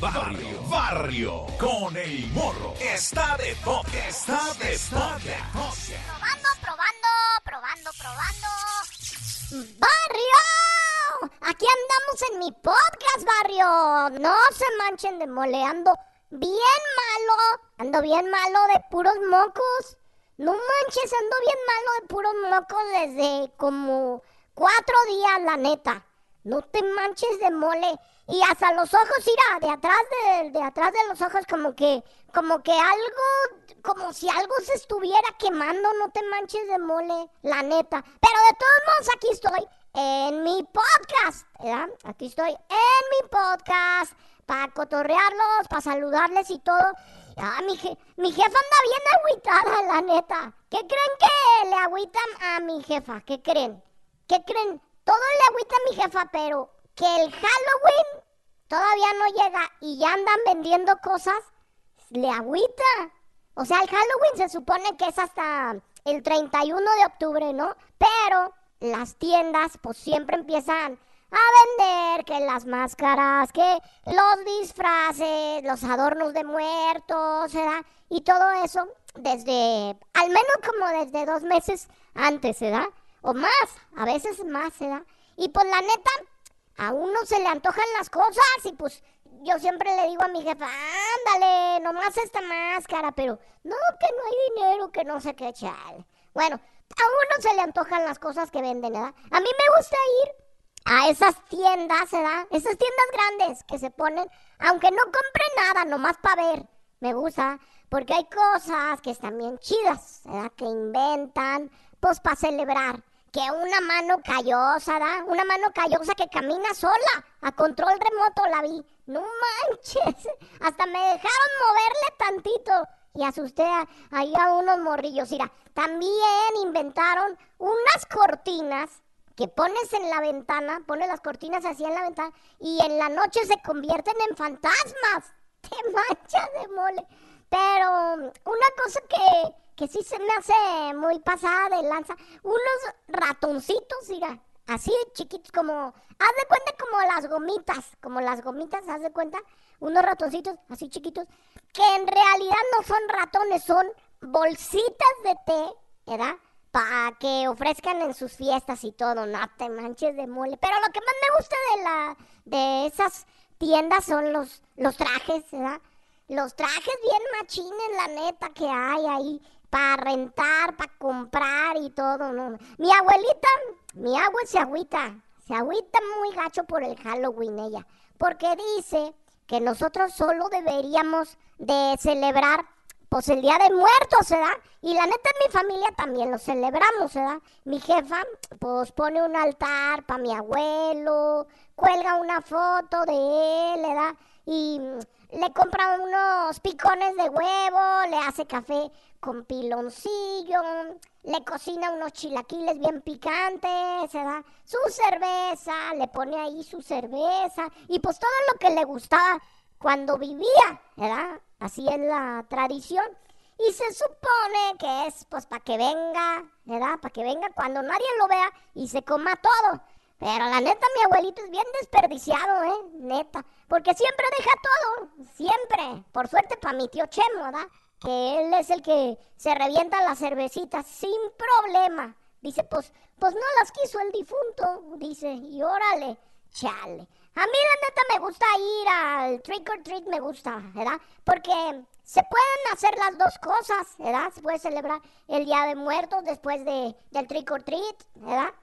Barrio, barrio, con el morro. Está de toque, está de toque. Probando, probando, probando, probando. ¡Barrio! Aquí andamos en mi podcast, barrio. No se manchen de moleando. Bien malo. Ando bien malo de puros mocos. No manches, ando bien malo de puros mocos desde como cuatro días, la neta. No te manches de mole. Y hasta los ojos, mira, de atrás de, de atrás de los ojos como que, como que algo, como si algo se estuviera quemando, no te manches de mole, la neta. Pero de todos modos aquí estoy en mi podcast, ¿verdad? Aquí estoy en mi podcast para cotorrearlos, para saludarles y todo. Ah, mi, je- mi jefa anda bien agüitada, la neta. ¿Qué creen que le agüitan a mi jefa? ¿Qué creen? ¿Qué creen? Todo le agüita a mi jefa, pero que el Halloween todavía no llega y ya andan vendiendo cosas, le agüita. O sea, el Halloween se supone que es hasta el 31 de octubre, ¿no? Pero las tiendas pues siempre empiezan a vender que las máscaras, que los disfraces, los adornos de muertos, ¿verdad? Y todo eso desde, al menos como desde dos meses antes, ¿verdad? O más, a veces más, ¿verdad? Y pues la neta, a uno se le antojan las cosas y pues yo siempre le digo a mi jefa, ándale, nomás esta máscara, pero no, que no hay dinero, que no sé qué chale. Bueno, a uno se le antojan las cosas que venden, ¿verdad? A mí me gusta ir a esas tiendas, ¿verdad? Esas tiendas grandes que se ponen, aunque no compre nada, nomás para ver. Me gusta, porque hay cosas que están bien chidas, ¿verdad? Que inventan, pues para celebrar. Que una mano callosa, ¿verdad? Una mano callosa que camina sola, a control remoto la vi. No manches, hasta me dejaron moverle tantito. Y asusté a, ahí a unos morrillos. Mira, también inventaron unas cortinas que pones en la ventana, pones las cortinas así en la ventana y en la noche se convierten en fantasmas. Te manchas de mole. Pero una cosa que, que sí se me hace muy pasada de lanza, unos ratoncitos, mira, así chiquitos como, haz de cuenta como las gomitas, como las gomitas, haz de cuenta, unos ratoncitos así chiquitos, que en realidad no son ratones, son bolsitas de té, ¿verdad? Para que ofrezcan en sus fiestas y todo, no te manches de mole. Pero lo que más me gusta de la de esas tiendas son los, los trajes, ¿verdad? Los trajes bien machines, la neta, que hay ahí para rentar, para comprar y todo, ¿no? Mi abuelita, mi abuela se agüita, se agüita muy gacho por el Halloween ella, porque dice que nosotros solo deberíamos de celebrar pues el Día de Muertos, ¿verdad? Y la neta en mi familia también lo celebramos, ¿verdad? Mi jefa pues pone un altar para mi abuelo, cuelga una foto de él, ¿verdad? Y mm, le compra unos picones de huevo, le hace café con piloncillo, le cocina unos chilaquiles bien picantes, ¿verdad? Su cerveza, le pone ahí su cerveza y pues todo lo que le gustaba cuando vivía, ¿verdad? Así es la tradición. Y se supone que es pues para que venga, ¿verdad? Para que venga cuando nadie lo vea y se coma todo. Pero la neta, mi abuelito es bien desperdiciado, ¿eh? Neta. Porque siempre deja todo. Siempre. Por suerte para mi tío Chemo, ¿verdad? Que él es el que se revienta las cervecitas sin problema. Dice, pues, pues no las quiso el difunto. Dice, y órale, chale. A mí la neta me gusta ir al trick or treat, me gusta, ¿verdad? Porque se pueden hacer las dos cosas, ¿verdad? Se puede celebrar el Día de Muertos después de, del trick or treat, ¿verdad?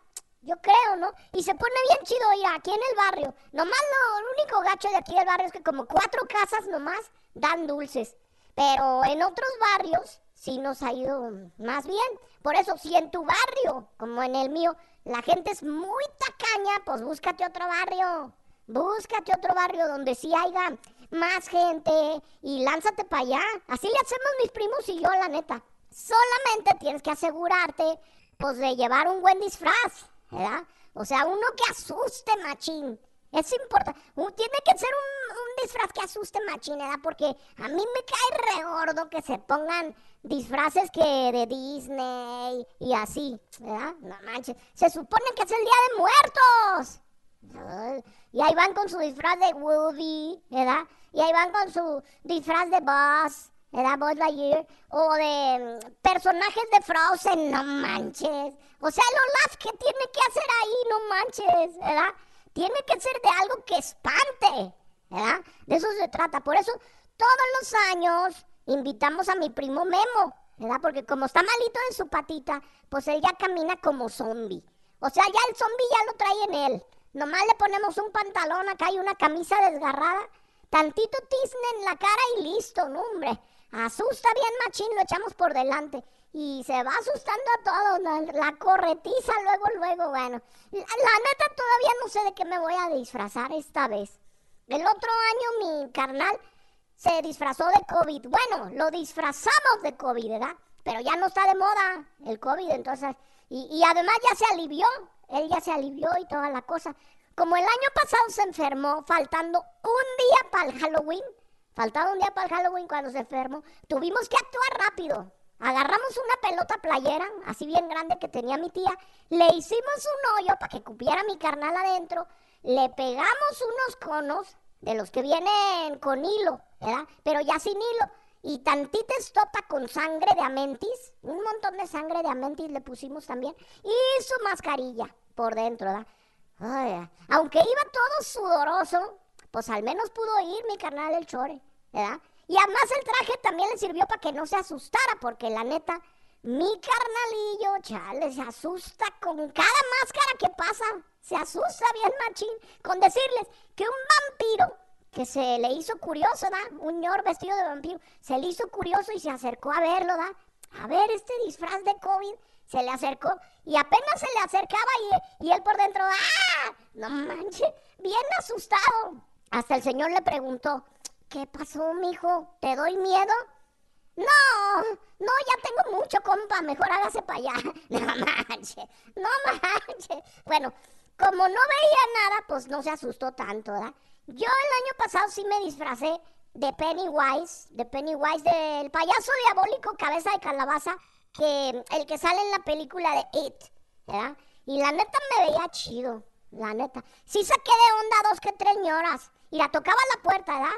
Yo creo, ¿no? Y se pone bien chido ir aquí en el barrio. Nomás lo, el único gacho de aquí del barrio es que como cuatro casas nomás dan dulces. Pero en otros barrios sí nos ha ido más bien. Por eso, si en tu barrio, como en el mío, la gente es muy tacaña, pues búscate otro barrio. Búscate otro barrio donde sí haya más gente y lánzate para allá. Así le hacemos mis primos y yo, la neta. Solamente tienes que asegurarte, pues, de llevar un buen disfraz, O sea, uno que asuste, machín. Es importante. Tiene que ser un, disfraz que asuste machín, ¿verdad? Porque a mí me cae re gordo que se pongan disfraces que de Disney y así, ¿verdad? No manches. Se supone que es el Día de Muertos. Y ahí van con su disfraz de Woody, ¿verdad? Y ahí van con su disfraz de Buzz, ¿verdad? Buzz Lightyear. O de mm, personajes de Frozen, no manches. O sea, Olaf, ¿qué tiene que hacer ahí? No manches, ¿verdad? Tiene que ser de algo que espante, ¿verdad? De eso se trata. Por eso, todos los años invitamos a mi primo Memo, ¿verdad? Porque como está malito de su patita, pues él ya camina como zombie. O sea, ya el zombie ya lo trae en él. Nomás le ponemos un pantalón acá y una camisa desgarrada, tantito tizne en la cara y listo, no, hombre. Asusta bien machín, lo echamos por delante. Y se va asustando a todos, la, corretiza luego, luego, bueno. La, la, neta todavía no sé de qué me voy a disfrazar esta vez. El otro año mi carnal se disfrazó de COVID. Bueno, lo disfrazamos de COVID, ¿verdad? Pero ya no está de moda el COVID, entonces... Y, y además ya se alivió, él ya se alivió y toda la cosa. Como el año pasado se enfermó, faltando un día para el Halloween, faltaba un día para el Halloween cuando se enfermó, tuvimos que actuar rápido. Agarramos una pelota playera, así bien grande que tenía mi tía, le hicimos un hoyo para que cupiera mi carnal adentro, le pegamos unos conos de los que vienen con hilo, ¿verdad? Pero ya sin hilo. Y tantita estopa con sangre de amentis, un montón de sangre de amentis le pusimos también, y su mascarilla por dentro, ¿verdad? Aunque iba todo sudoroso, pues al menos pudo ir mi carnal el chore, ¿verdad? Y además el traje también le sirvió para que no se asustara, porque la neta, mi carnalillo, chale, se asusta con cada máscara que pasa. Se asusta bien machín con decirles que un vampiro que se le hizo curioso, ¿da? Un ñor vestido de vampiro, se le hizo curioso y se acercó a verlo, ¿da? A ver este disfraz de COVID, se le acercó y apenas se le acercaba y, y él por dentro, ¡ah! No manches, bien asustado. Hasta el señor le preguntó, ¿qué pasó, mijo? ¿Te doy miedo? No, no, ya tengo mucho, compa, mejor hágase para allá. No manches, no manches. Bueno, como no veía nada, pues no se asustó tanto, ¿verdad? Yo el año pasado sí me disfracé de Pennywise, de Pennywise, del payaso diabólico cabeza de calabaza, que el que sale en la película de It, ¿verdad? Y la neta me veía chido, la neta. Sí saqué de onda dos que tres ñoras y la tocaba la puerta, ¿verdad?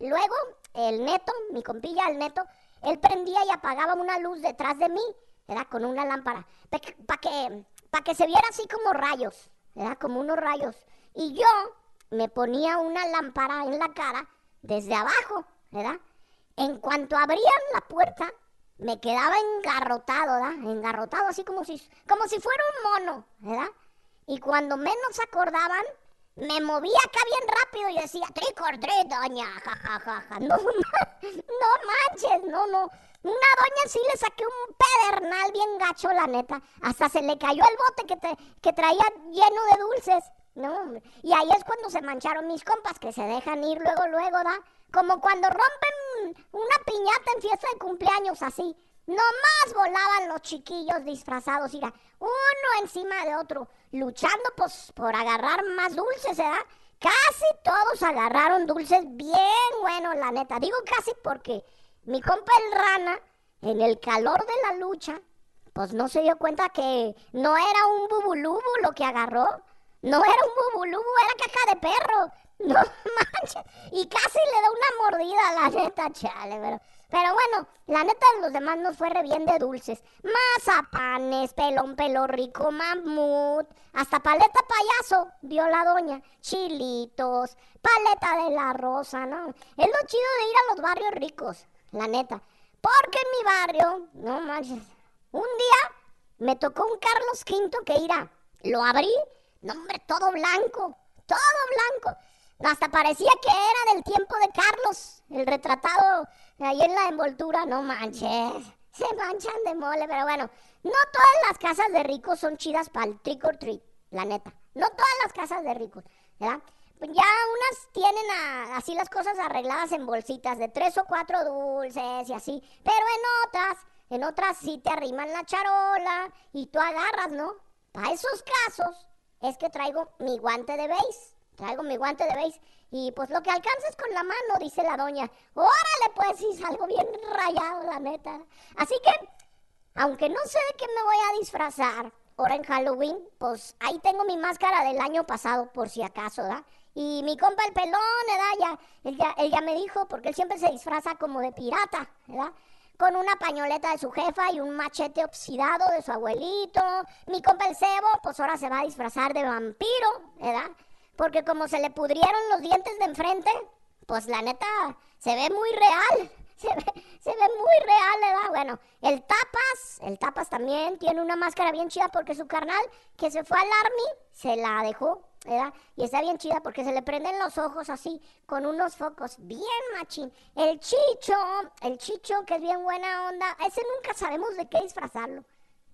Luego el neto, mi compilla, el neto, él prendía y apagaba una luz detrás de mí, ¿verdad? Con una lámpara, para que, pa que se viera así como rayos, ¿verdad? Como unos rayos. Y yo me ponía una lámpara en la cara desde abajo, ¿verdad? En cuanto abrían la puerta, me quedaba engarrotado, ¿verdad? Engarrotado, así como si, como si fuera un mono, ¿verdad? Y cuando menos acordaban, me movía acá bien rápido y decía, trick or doña, jajajaja. No, no manches, no, no. Una doña sí le saqué un pedernal bien gacho, la neta. Hasta se le cayó el bote que, te, que traía lleno de dulces. No, Y ahí es cuando se mancharon mis compas, que se dejan ir luego, luego, ¿da? Como cuando rompen una piñata en fiesta de cumpleaños, así. Nomás volaban los chiquillos disfrazados, mira, uno encima de otro, luchando pues, por agarrar más dulces, ¿verdad? Casi todos agarraron dulces bien buenos, la neta. Digo casi porque mi compa el rana, en el calor de la lucha, pues no se dio cuenta que no era un bubulubu lo que agarró, no era un bubulubu, era caja de perro. No manches. Y casi le da una mordida a la neta, chale, pero. Pero bueno, la neta de los demás nos fue re bien de dulces. Mazapanes, pelón, pelo rico, mamut, hasta paleta payaso, dio la doña. Chilitos, paleta de la rosa, ¿no? Es lo chido de ir a los barrios ricos, la neta. Porque en mi barrio, no manches, un día me tocó un Carlos V que irá. Lo abrí no, hombre, todo blanco, todo blanco. Hasta parecía que era del tiempo de Carlos, el retratado ahí en la envoltura. No manches, se manchan de mole, pero bueno, no todas las casas de ricos son chidas para el trick or treat, la neta. No todas las casas de ricos, ¿verdad? Pues ya unas tienen así las cosas arregladas en bolsitas de tres o cuatro dulces y así, pero en otras, en otras sí te arriman la charola y tú agarras, ¿no? Para esos casos, es que traigo mi guante de base. Traigo mi guante de base. Y pues lo que alcances con la mano, dice la doña. Órale, pues, y salgo bien rayado, la neta. Así que, aunque no sé de qué me voy a disfrazar, ahora en Halloween, pues ahí tengo mi máscara del año pasado, por si acaso, ¿verdad? Y mi compa el pelón, ¿verdad? Ya, él, ya, él ya me dijo, porque él siempre se disfraza como de pirata, ¿verdad? Con una pañoleta de su jefa y un machete oxidado de su abuelito. Mi compa el cebo, pues ahora se va a disfrazar de vampiro, ¿verdad? Porque como se le pudrieron los dientes de enfrente, pues la neta se ve muy real. Se ve, muy real, ¿verdad? Bueno, el Tapas, el Tapas también tiene una máscara bien chida porque su carnal que se fue al Army se la dejó, ¿verdad? Y está bien chida porque se le prenden los ojos así con unos focos bien machín. El Chicho, el Chicho que es bien buena onda, ese nunca sabemos de qué disfrazarlo,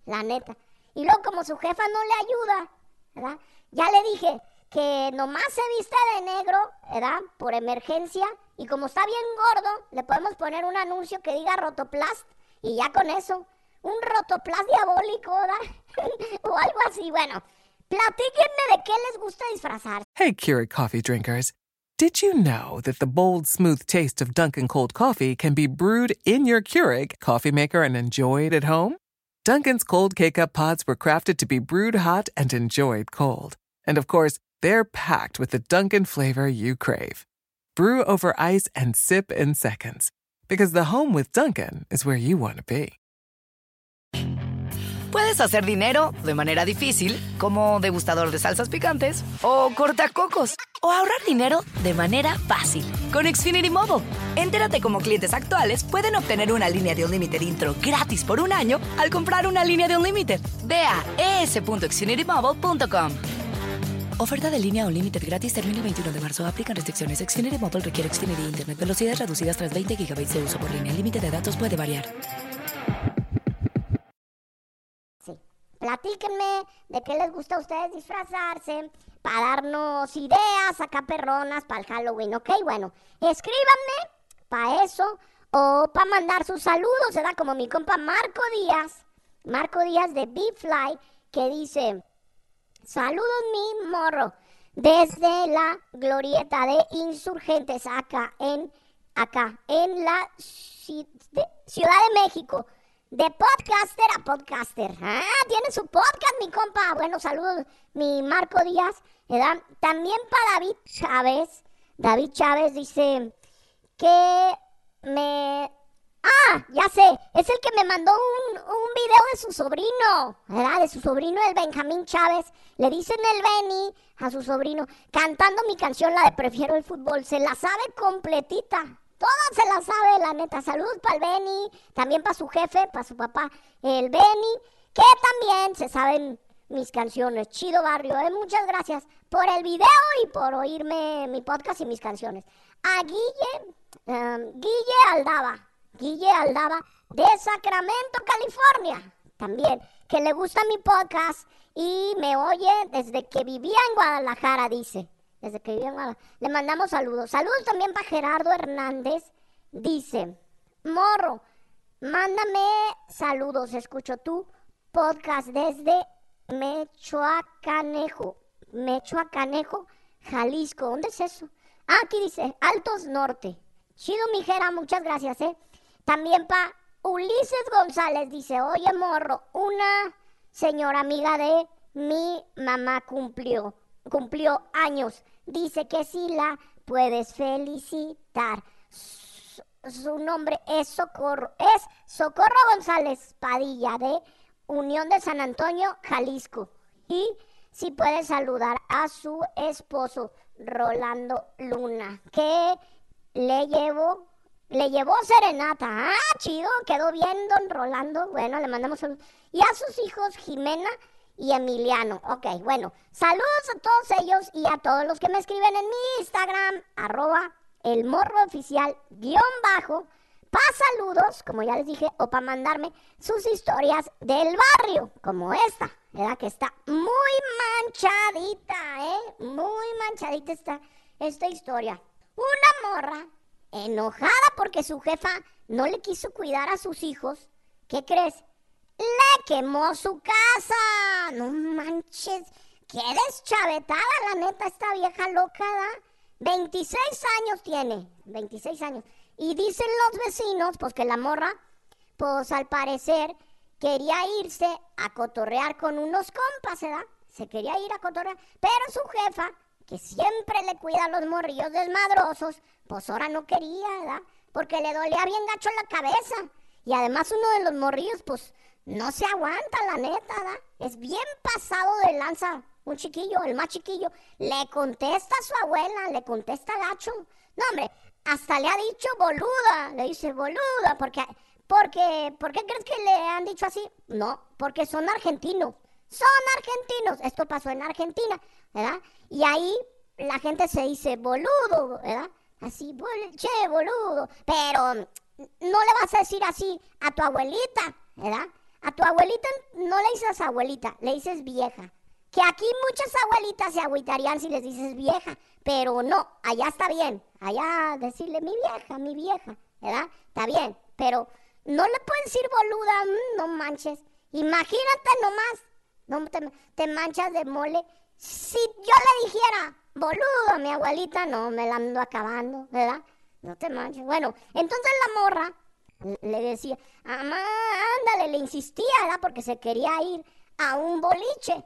la neta. Y luego como su jefa no le ayuda, ¿verdad? Ya le dije, que nomás se viste de negro, ¿verdad? Por emergencia. Y como está bien gordo, le podemos poner un anuncio que diga Rotoplast. Y ya con eso, un Rotoplast diabólico, ¿verdad? o algo así. Bueno, platíquenme de qué les gusta disfrazar. Hey, Keurig coffee drinkers. Did you know that the bold, smooth taste of Dunkin' Cold Coffee can be brewed in your Keurig coffee maker and enjoyed at home? Dunkin's Cold K-Cup pods were crafted to be brewed hot and enjoyed cold. And of course, they're packed with the Dunkin' flavor you crave. Brew over ice and sip in seconds. Because the home with Dunkin' is where you want to be. Puedes hacer dinero de manera difícil, como degustador de salsas picantes, o cortacocos, o ahorrar dinero de manera fácil con Xfinity Mobile. Entérate cómo clientes actuales pueden obtener una línea de un límite intro gratis por un año al comprar una línea de un límite. Ve a es.xfinitymobile.com. Oferta de línea o límite gratis termina el 21 de marzo. Aplican restricciones. Xfinity Mobile requiere Xfinity Internet. Velocidades reducidas tras 20 GB de uso por línea. El límite de datos puede variar. Sí. Platíquenme de qué les gusta a ustedes disfrazarse para darnos ideas acá perronas para el Halloween, ¿ok? Bueno, escríbanme para eso o para mandar sus saludos, ¿verdad? Como mi compa Marco Díaz, Marco Díaz de Big Fly, que dice... Saludos, mi morro. Desde la glorieta de insurgentes acá en acá en la Ciudad de México. De podcaster a podcaster. Ah, tiene su podcast, mi compa. Bueno, saludos, mi Marco Díaz. ¿verdad? También para David Chávez. David Chávez dice que me Ah, ya sé, es el que me mandó un, un video de su sobrino, ¿verdad? De su sobrino, el Benjamín Chávez. Le dicen el Benny a su sobrino, cantando mi canción, la de Prefiero el fútbol. Se la sabe completita. Toda se la sabe, la neta. Saludos para el Benny, también para su jefe, para su papá, el Benny, que también se saben mis canciones. Chido barrio, ¿eh? Muchas gracias por el video y por oírme mi podcast y mis canciones. A Guille, em, Guille Aldaba. Guille Aldaba de Sacramento, California, también, que le gusta mi podcast y me oye desde que vivía en Guadalajara, dice. Desde que vivía en Guadalajara. Le mandamos saludos. Saludos también para Gerardo Hernández. Dice, morro, mándame saludos. Escucho tu podcast desde Mechoacanejo. Mechoacanejo, Jalisco. ¿Dónde es eso? Ah, aquí dice, Altos Norte. Chido, mijera, muchas gracias, ¿eh? También para Ulises González dice, oye, morro, una señora amiga de mi mamá cumplió, cumplió años. Dice que sí la puedes felicitar. Su, nombre es Socorro, es Socorro González Padilla de Unión de San Antonio, Jalisco. Y si puedes saludar a su esposo, Rolando Luna, que le llevó le llevó serenata. Ah, chido, quedó bien, don Rolando. Bueno, le mandamos un... Y a sus hijos, Jimena y Emiliano. Ok, bueno, saludos a todos ellos y a todos los que me escriben en mi Instagram, arroba el morro oficial, guion bajo, para saludos, como ya les dije, o para mandarme sus historias del barrio, como esta, ¿verdad? Que está muy manchadita, ¿eh? Muy manchadita está esta historia. Una morra enojada porque su jefa no le quiso cuidar a sus hijos, ¿qué crees? Le quemó su casa. No manches, qué deschavetada la neta esta vieja loca, ¿da? 26 años tiene, 26 años. Y dicen los vecinos, pues que la morra, pues al parecer, quería irse a cotorrear con unos compas, ¿verdad? Se quería ir a cotorrear, pero su jefa, que siempre le cuida a los morrillos desmadrosos, pues ahora no quería, ¿verdad? Porque le dolía bien gacho la cabeza. Y además uno de los morrillos, pues, no se aguanta, la neta, ¿verdad? Es bien pasado de lanza. Un chiquillo, el más chiquillo, le contesta a su abuela, le contesta gacho. No, hombre, hasta le ha dicho boluda, le dice boluda, porque, porque, ¿por qué crees que le han dicho así? No, porque son argentinos, son argentinos, esto pasó en Argentina, Y ahí la gente se dice boludo, ¿verdad? Así, che, boludo, pero no le vas a decir así a tu abuelita, ¿verdad? A tu abuelita no le dices abuelita, le dices vieja. Que aquí muchas abuelitas se agüitarían si les dices vieja, pero no, allá está bien. Allá decirle mi vieja, mi vieja, ¿verdad? Está bien, pero no le puedes decir boluda, mm, no manches. Imagínate nomás, no te, te manchas de mole. Si yo le dijera boludo mi abuelita, no, me la ando acabando, ¿verdad? No te manches. Bueno, entonces la morra le decía, mamá, ándale, le insistía, ¿verdad? Porque se quería ir a un boliche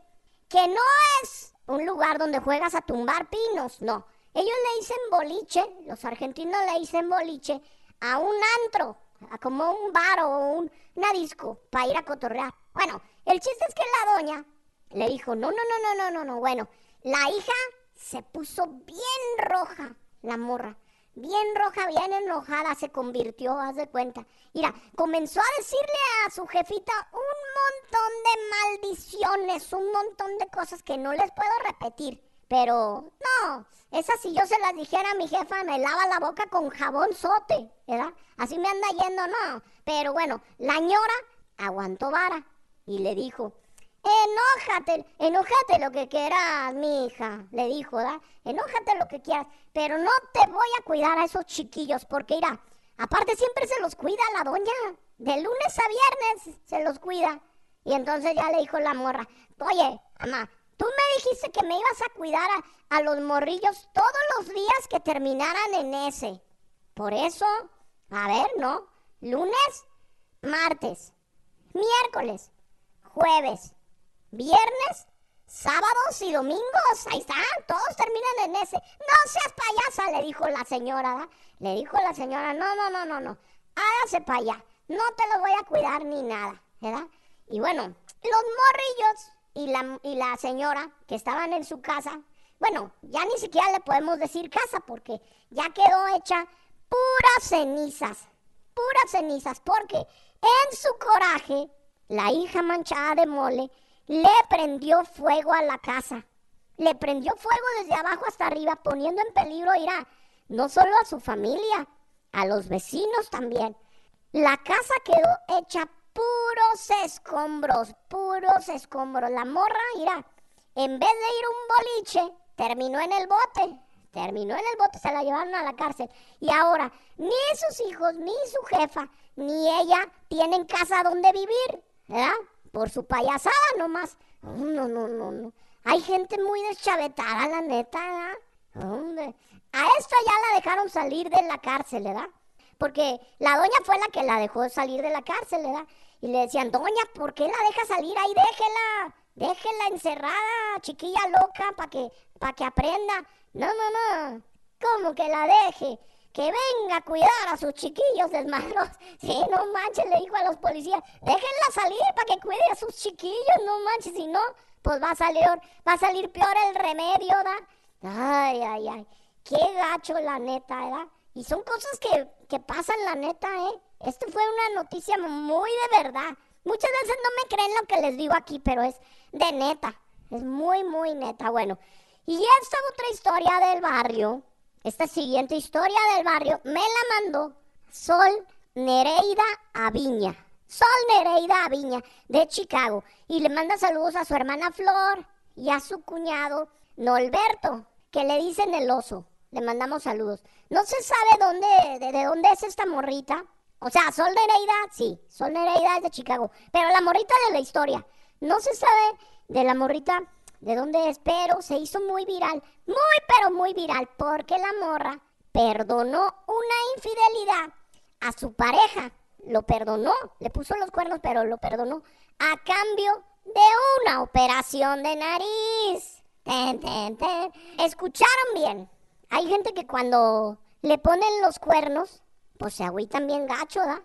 que no es un lugar donde juegas a tumbar pinos, no. Ellos le dicen boliche, los argentinos le dicen boliche a un antro, a como un bar o un, una para ir a cotorrear. Bueno, el chiste es que la doña le dijo, no, no, no, no, no, no, no. Bueno, la hija se puso bien roja, la morra bien roja, bien enojada, se convirtió, haz de cuenta. Mira, comenzó a decirle a su jefita un montón de maldiciones, un montón de cosas que no les puedo repetir. Pero no, esas si yo se las dijera a mi jefa, me lava la boca con jabón sote, ¿verdad? Así me anda yendo, no. Pero bueno, la ñora aguantó vara y le dijo, Enójate, enójate lo que quieras, mi hija, le dijo, ¿verdad? Enójate lo que quieras, pero no te voy a cuidar a esos chiquillos, porque mira, aparte siempre se los cuida la doña, de lunes a viernes se los cuida. Y entonces ya le dijo la morra, oye, mamá, tú me dijiste que me ibas a cuidar a, a los morrillos todos los días que terminaran en ese. Por eso, a ver, ¿no? Lunes, martes, miércoles, jueves, viernes, sábados y domingos. Ahí están, todos terminan en ese. No seas payasa, le dijo la señora. Le dijo la señora, no, no, no, no, no. Hágase para allá. No te lo voy a cuidar ni nada, ¿verdad? Y bueno, los morrillos y la, y la señora que estaban en su casa, bueno, ya ni siquiera le podemos decir casa porque ya quedó hecha puras cenizas, puras cenizas, porque en su coraje, la hija manchada de mole le prendió fuego a la casa. Le prendió fuego desde abajo hasta arriba, poniendo en peligro, irá, no solo a su familia, a los vecinos también. La casa quedó hecha puros escombros, puros escombros. La morra, irá, en vez de ir a un boliche, terminó en el bote. Terminó en el bote, se la llevaron a la cárcel. Y ahora, ni sus hijos, ni su jefa, ni ella tienen casa donde vivir, ¿verdad? Por su payasada nomás. No, no, no, no. Hay gente muy deschavetada, la neta, ¿verdad? A esto ya la dejaron salir de la cárcel, ¿verdad? Porque la doña fue la que la dejó salir de la cárcel, ¿verdad? Y le decían, doña, ¿por qué la deja salir ahí? Déjela, déjela encerrada, chiquilla loca, para que, pa que aprenda. No, no, no, ¿cómo que la deje? Que venga a cuidar a sus chiquillos desmadros. Sí, no manches, le dijo a los policías, déjenla salir para que cuide a sus chiquillos, no manches, si no, pues va a salir, va a salir peor el remedio, ¿verdad? Ay, ay, ay, qué gacho la neta, ¿verdad? Y son cosas que, que pasan la neta, ¿eh? Esto fue una noticia muy de verdad. Muchas veces no me creen lo que les digo aquí, pero es de neta. Es muy, muy neta. Bueno, y esta otra historia del barrio esta siguiente historia del barrio me la mandó Sol Nereida Aviña. Sol Nereida Aviña de Chicago. Y le manda saludos a su hermana Flor y a su cuñado Norberto, que le dicen el oso. Le mandamos saludos. No se sabe dónde, de, dónde es esta morrita. O sea, Sol Nereida, sí, Sol Nereida es de Chicago. Pero la morrita de la historia. No se sabe de la morrita de dónde es, pero se hizo muy viral, muy pero muy viral, porque la morra perdonó una infidelidad a su pareja, lo perdonó, le puso los cuernos, pero lo perdonó a cambio de una operación de nariz. Ten, ten, ten. Escucharon bien. Hay gente que cuando le ponen los cuernos, pues se agüitan bien gacho, ¿da?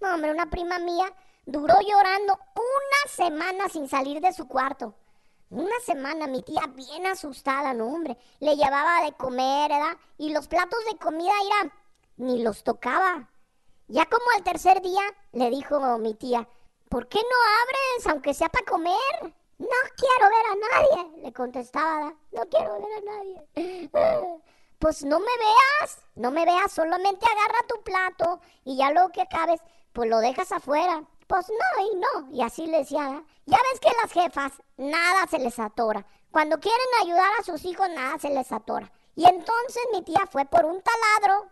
No, hombre, una prima mía duró llorando una semana sin salir de su cuarto. Una semana, mi tía bien asustada, no, hombre. Le llevaba de comer, ¿verdad? Y los platos de comida, era ni los tocaba. Ya como al tercer día, le dijo mi tía, ¿por qué no abres, aunque sea para comer? No quiero ver a nadie, le contestaba, no quiero ver a nadie. Pues no me veas, no me veas, solamente agarra tu plato y ya luego que acabes, pues lo dejas afuera. Pues no, y no, y así le decía, ya ves que las jefas, nada se les atora. Cuando quieren ayudar a sus hijos, nada se les atora. Y entonces mi tía fue por un taladro,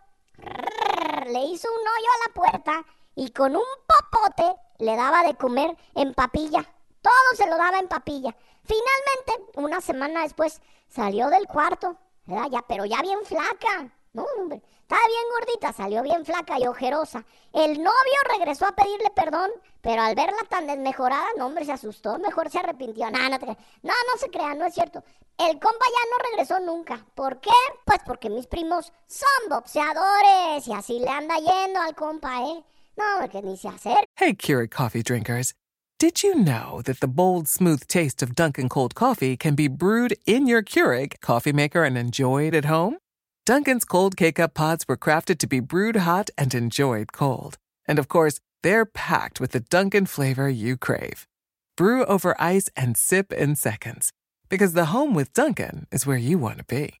le hizo un hoyo a la puerta y con un popote le daba de comer en papilla. Todo se lo daba en papilla. Finalmente, una semana después, salió del cuarto, ya, pero ya bien flaca. No, hombre, estaba bien gordita, salió bien flaca y ojerosa. El novio regresó a pedirle perdón, pero al verla tan desmejorada, no, hombre, se asustó, mejor se arrepintió. No, no, no, no se crea, no es cierto. El compa ya no regresó nunca. ¿Por qué? Pues porque mis primos son boxeadores y así le anda yendo al compa, ¿eh? No, que ni se hacer. Hey, Keurig coffee drinkers. Did you know that the bold, smooth taste of Dunkin' Cold Coffee can be brewed in your Keurig coffee maker and enjoyed at home? Dunkin's Cold K Cup pods were crafted to be brewed hot and enjoyed cold. And of course, they're packed with the Dunkin' flavor you crave. Brew over ice and sip in seconds. Because the home with Dunkin' is where you want to be.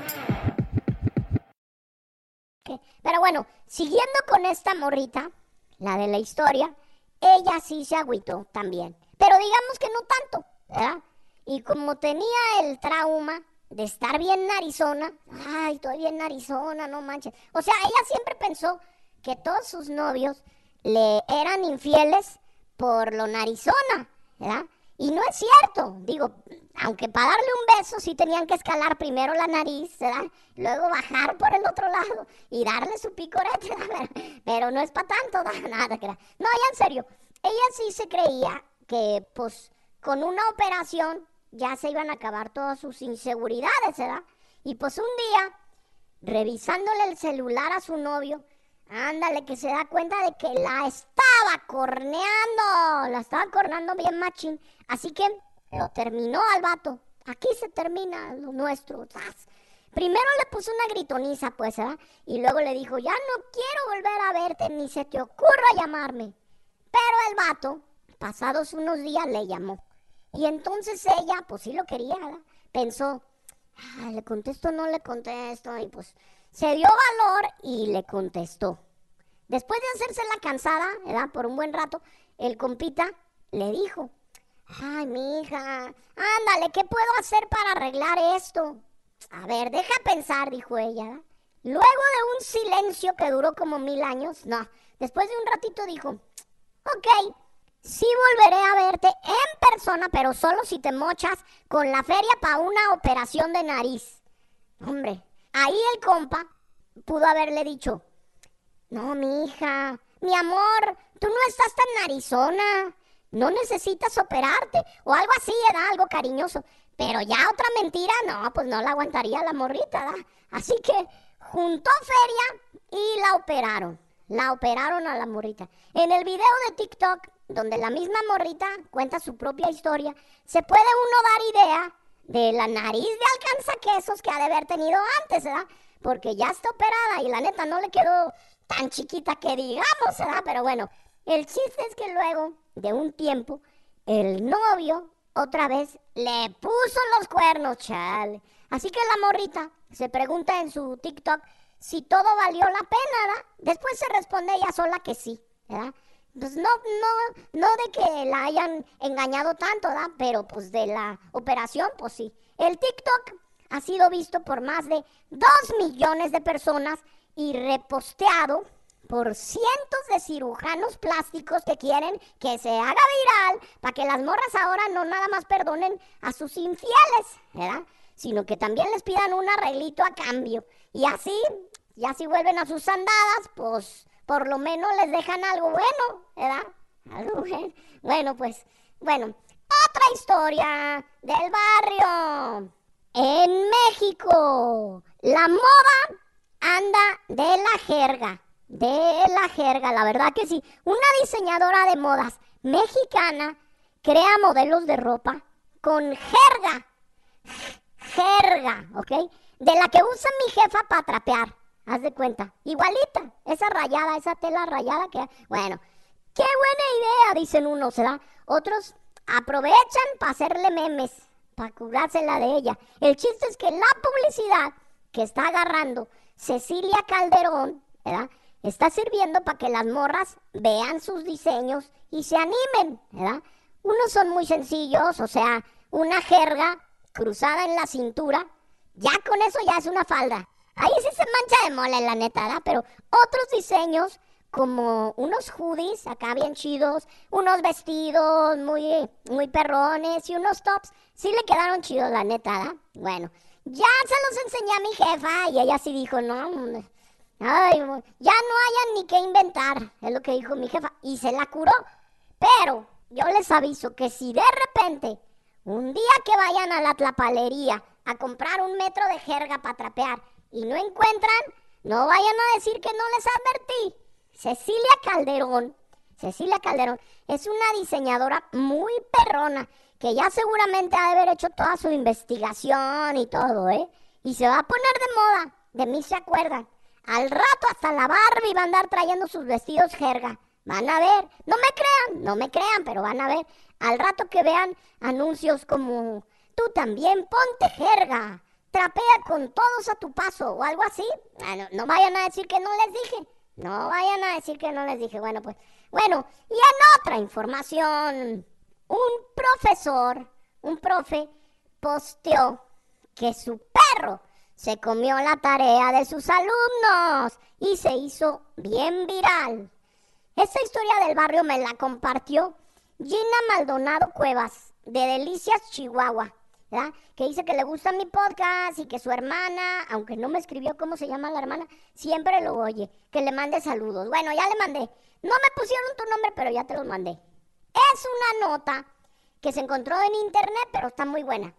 Pero bueno, siguiendo con esta morrita, la de la historia, ella sí se agüitó también. Pero digamos que no tanto, ¿verdad? Y como tenía el trauma de estar bien narizona, ay, estoy bien narizona, no manches. O sea, ella siempre pensó que todos sus novios le eran infieles por lo narizona, ¿verdad? Y no es cierto, digo, aunque para darle un beso sí tenían que escalar primero la nariz, ¿verdad? Luego bajar por el otro lado y darle su picorete, ¿verdad? Pero no es para tanto, nada, que No, ya en serio, ella sí se creía que pues con una operación ya se iban a acabar todas sus inseguridades, ¿verdad? Y pues un día, revisándole el celular a su novio, ándale que se da cuenta de que la estaba corneando, la estaba corneando bien machín. Así que lo terminó al vato. Aquí se termina lo nuestro. Primero le puso una gritoniza, pues, ¿verdad? Y luego le dijo, ya no quiero volver a verte, ni se te ocurra llamarme. Pero el vato, pasados unos días, le llamó. Y entonces ella, pues sí lo quería, ¿verdad? Pensó, ah, le contesto, no le contesto. Y pues se dio valor y le contestó. Después de hacerse la cansada, ¿verdad? Por un buen rato, el compita le dijo, Ay, mi hija, ándale, ¿qué puedo hacer para arreglar esto? A ver, deja pensar, dijo ella. Luego de un silencio que duró como mil años, no, después de un ratito dijo, ok, sí volveré a verte en persona, pero solo si te mochas con la feria para una operación de nariz. Hombre, ahí el compa pudo haberle dicho, no, mi hija, mi amor, tú no estás tan narizona no necesitas operarte o algo así, era algo cariñoso. Pero ya otra mentira, no, pues no la aguantaría la morrita, ¿da? Así que juntó feria y la operaron. La operaron a la morrita. En el video de TikTok, donde la misma morrita cuenta su propia historia, se puede uno dar idea de la nariz de alcanzaquesos que ha de haber tenido antes, ¿verdad? Porque ya está operada y la neta no le quedó tan chiquita que digamos, ¿verdad? Pero bueno, el chiste es que luego de un tiempo, el novio otra vez le puso los cuernos, chale. Así que la morrita se pregunta en su TikTok si todo valió la pena, ¿verdad? Después se responde ella sola que sí, ¿verdad? pues no, no, no de que la hayan engañado tanto, ¿da? Pero pues de la operación, pues sí. El TikTok ha sido visto por más de 2 millones de personas y reposteado por cientos de cirujanos plásticos que quieren que se haga viral para que las morras ahora no nada más perdonen a sus infieles, ¿verdad? Sino que también les pidan un arreglito a cambio. Y así, ya si vuelven a sus andadas, pues por lo menos les dejan algo bueno, ¿verdad? Bueno, pues, bueno, otra historia del barrio. En México, la moda anda de la jerga, de la jerga, la verdad que sí. Una diseñadora de modas mexicana crea modelos de ropa con jerga, jerga, ¿ok? De la que usa mi jefa para trapear. Haz de cuenta. Igualita. Esa rayada, esa tela rayada que... Bueno, qué buena idea, dicen unos, ¿verdad? Otros aprovechan para hacerle memes, para curársela de ella. El chiste es que la publicidad que está agarrando Cecilia Calderón, ¿verdad? Está sirviendo para que las morras vean sus diseños y se animen, ¿verdad? Unos son muy sencillos, o sea, una jerga cruzada en la cintura, ya con eso ya es una falda. Ahí sí se mancha de mole, la neta, ¿verdad? Pero otros diseños, como unos hoodies acá bien chidos, unos vestidos muy, muy perrones y unos tops, sí le quedaron chidos, la neta, ¿verdad? Bueno, ya se los enseñé a mi jefa y ella sí dijo, no, ay, ya no hayan ni que inventar, es lo que dijo mi jefa, y se la curó. Pero yo les aviso que si de repente, un día que vayan a la tlapalería a comprar un metro de jerga para trapear, y no encuentran, no vayan a decir que no les advertí. Cecilia Calderón, Cecilia Calderón es una diseñadora muy perrona que ya seguramente ha de haber hecho toda su investigación y todo, ¿eh? Y se va a poner de moda, de mí se acuerdan. Al rato hasta la Barbie va a andar trayendo sus vestidos jerga. Van a ver, no me crean, no me crean, pero van a ver. Al rato que vean anuncios como, tú también ponte jerga, trapea con todos a tu paso o algo así. Ah, no, vayan a decir que no les dije. No vayan a decir que no les dije. Bueno, pues, bueno, y en otra información, un profesor, un profe, posteó que su perro se comió la tarea de sus alumnos y se hizo bien viral. Esta historia del barrio me la compartió Gina Maldonado Cuevas, de Delicias, Chihuahua. Que dice que le gusta mi podcast y que su hermana, aunque no me escribió cómo se llama la hermana, siempre lo oye. Que le mande saludos. Bueno, ya le mandé. No me pusieron tu nombre, pero ya te los mandé. Es una nota que se encontró en internet, pero está muy buena.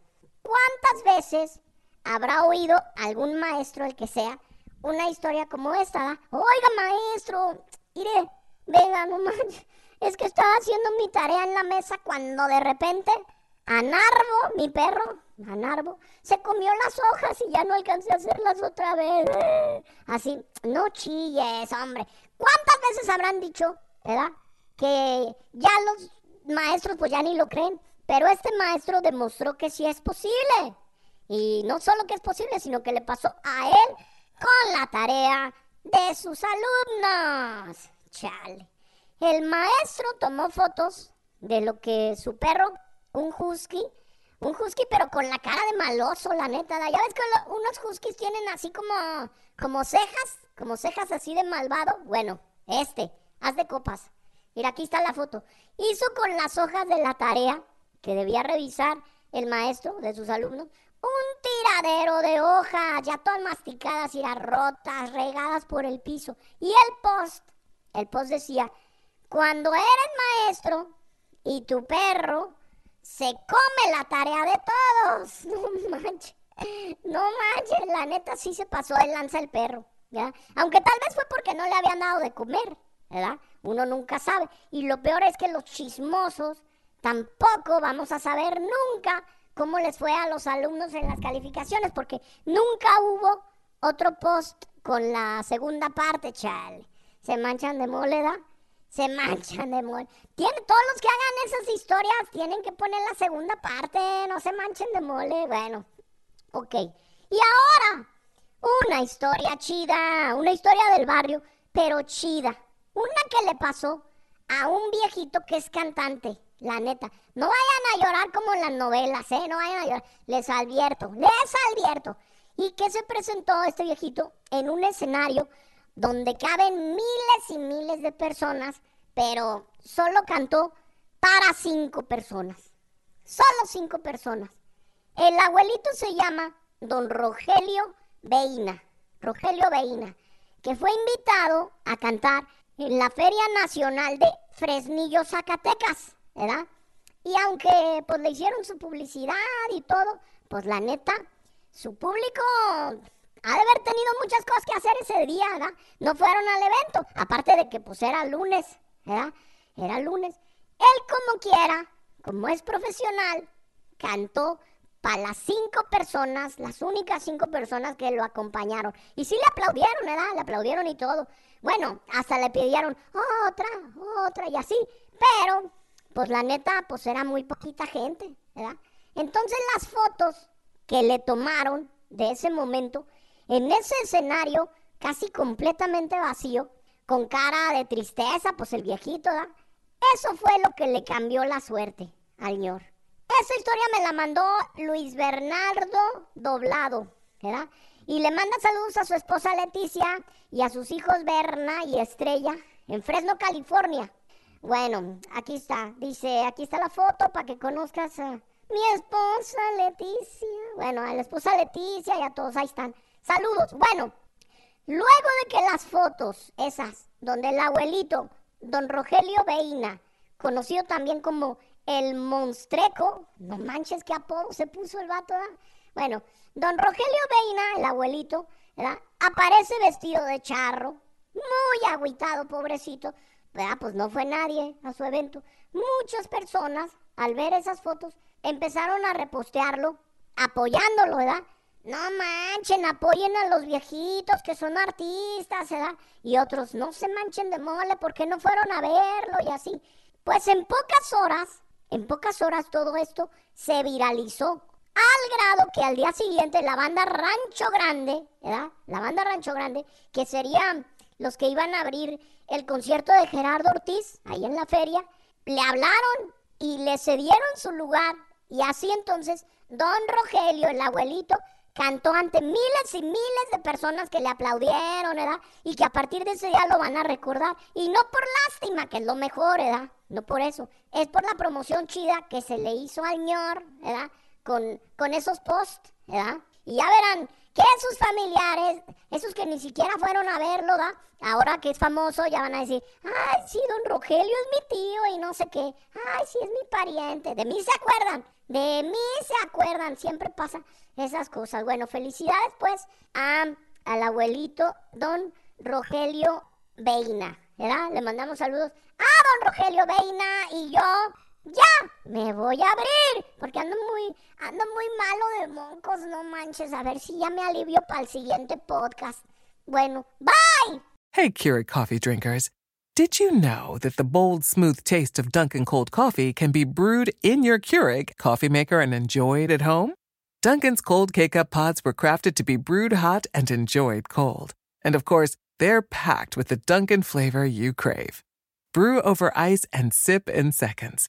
¿Cuántas veces habrá oído algún maestro, el que sea, una historia como esta? Oiga, maestro, iré, venga, no manches. Es que estaba haciendo mi tarea en la mesa cuando de repente Anarbo, mi perro, Anarbo, se comió las hojas y ya no alcancé a hacerlas otra vez. Así, no chilles, hombre. ¿Cuántas veces habrán dicho, verdad? Que ya los maestros pues ya ni lo creen. Pero este maestro demostró que sí es posible. Y no solo que es posible, sino que le pasó a él con la tarea de sus alumnos. Chale. El maestro tomó fotos de lo que su perro un husky, un husky pero con la cara de maloso, la neta. Ya ves que unos huskies tienen así como, como cejas, como cejas así de malvado. Bueno, este, haz de copas. Mira, aquí está la foto. Hizo con las hojas de la tarea que debía revisar el maestro de sus alumnos un tiradero de hojas, ya todas masticadas y rotas, regadas por el piso. Y el post, el post decía, cuando eres maestro y tu perro se come la tarea de todos. No manches. No manches, la neta sí se pasó de lanza el perro, ¿ya? Aunque tal vez fue porque no le habían dado de comer, ¿verdad? Uno nunca sabe. Y lo peor es que los chismosos tampoco vamos a saber nunca cómo les fue a los alumnos en las calificaciones, porque nunca hubo otro post con la segunda parte, chale. Se manchan de moleda se manchan de mole. Tiene, todos los que hagan esas historias tienen que poner la segunda parte, no se manchen de mole. Bueno, ok. Y ahora, una historia chida, una historia del barrio, pero chida. Una que le pasó a un viejito que es cantante, la neta. No vayan a llorar como en las novelas, ¿eh? No vayan a llorar. Les advierto, les advierto. Y que se presentó este viejito en un escenario donde caben miles y miles de personas, pero solo cantó para cinco personas. Solo cinco personas. El abuelito se llama don Rogelio Beina. Rogelio Beina, que fue invitado a cantar en la Feria Nacional de Fresnillo, Zacatecas, ¿verdad? Y aunque pues le hicieron su publicidad y todo, pues la neta, su público ha de haber tenido muchas cosas que hacer ese día, ¿verdad? No fueron al evento, aparte de que pues era lunes, ¿verdad? Era lunes. Él como quiera, como es profesional, cantó para las cinco personas, las únicas cinco personas que lo acompañaron. Y sí le aplaudieron, ¿verdad? Le aplaudieron y todo. Bueno, hasta le pidieron otra, otra y así. Pero, pues la neta, pues era muy poquita gente, ¿verdad? Entonces las fotos que le tomaron de ese momento, en ese escenario casi completamente vacío, con cara de tristeza, pues el viejito, ¿verdad? Eso fue lo que le cambió la suerte al señor. Esa historia me la mandó Luis Bernardo Doblado, ¿verdad? Y le manda saludos a su esposa Leticia y a sus hijos Berna y Estrella en Fresno, California. Bueno, aquí está. Dice, aquí está la foto para que conozcas a mi esposa Leticia. Bueno, a la esposa Leticia y a todos, ahí están. Saludos. Bueno, luego de que las fotos, esas, donde el abuelito, don Rogelio Beina, conocido también como el monstreco, no manches qué apodo se puso el vato, ¿verdad? Bueno, don Rogelio Beina, el abuelito, ¿verdad? Aparece vestido de charro, muy agüitado, pobrecito, ¿verdad? Pues no fue nadie a su evento. Muchas personas, al ver esas fotos, empezaron a repostearlo, apoyándolo, ¿verdad? No manchen, apoyen a los viejitos que son artistas, ¿verdad? Y otros, no se manchen de mole porque no fueron a verlo y así. Pues en pocas horas en pocas horas todo esto se viralizó al grado que al día siguiente la banda Rancho Grande, ¿verdad? La banda Rancho Grande, que serían los que iban a abrir el concierto de Gerardo Ortiz ahí en la feria, le hablaron y le cedieron su lugar. Y así entonces, don Rogelio, el abuelito, cantó ante miles y miles de personas que le aplaudieron, ¿verdad? Y que a partir de ese día lo van a recordar. Y no por lástima, que es lo mejor, ¿verdad? No por eso. Es por la promoción chida que se le hizo al ñor, ¿verdad? Con, con esos posts, ¿verdad? Y ya verán que sus familiares, esos que ni siquiera fueron a verlo, ¿verdad? Ahora que es famoso, ya van a decir, ay, sí, don Rogelio es mi tío y no sé qué. Ay, sí, es mi pariente. De mí se acuerdan. De mí se acuerdan. Siempre pasa esas cosas. Bueno, felicidades pues a, al abuelito don Rogelio Beina, ¿verdad? Le mandamos saludos a don Rogelio Beina y yo ya me voy a abrir porque ando muy ando muy malo de moncos, no manches, a ver si ya me alivio para el siguiente podcast. Bueno, bye. Hey, Keurig coffee drinkers. Did you know that the bold, smooth taste of Dunkin' Cold Coffee can be brewed in your Keurig coffee maker and enjoyed at home? Dunkin's Cold K Cup pods were crafted to be brewed hot and enjoyed cold. And of course, they're packed with the Dunkin' flavor you crave. Brew over ice and sip in seconds.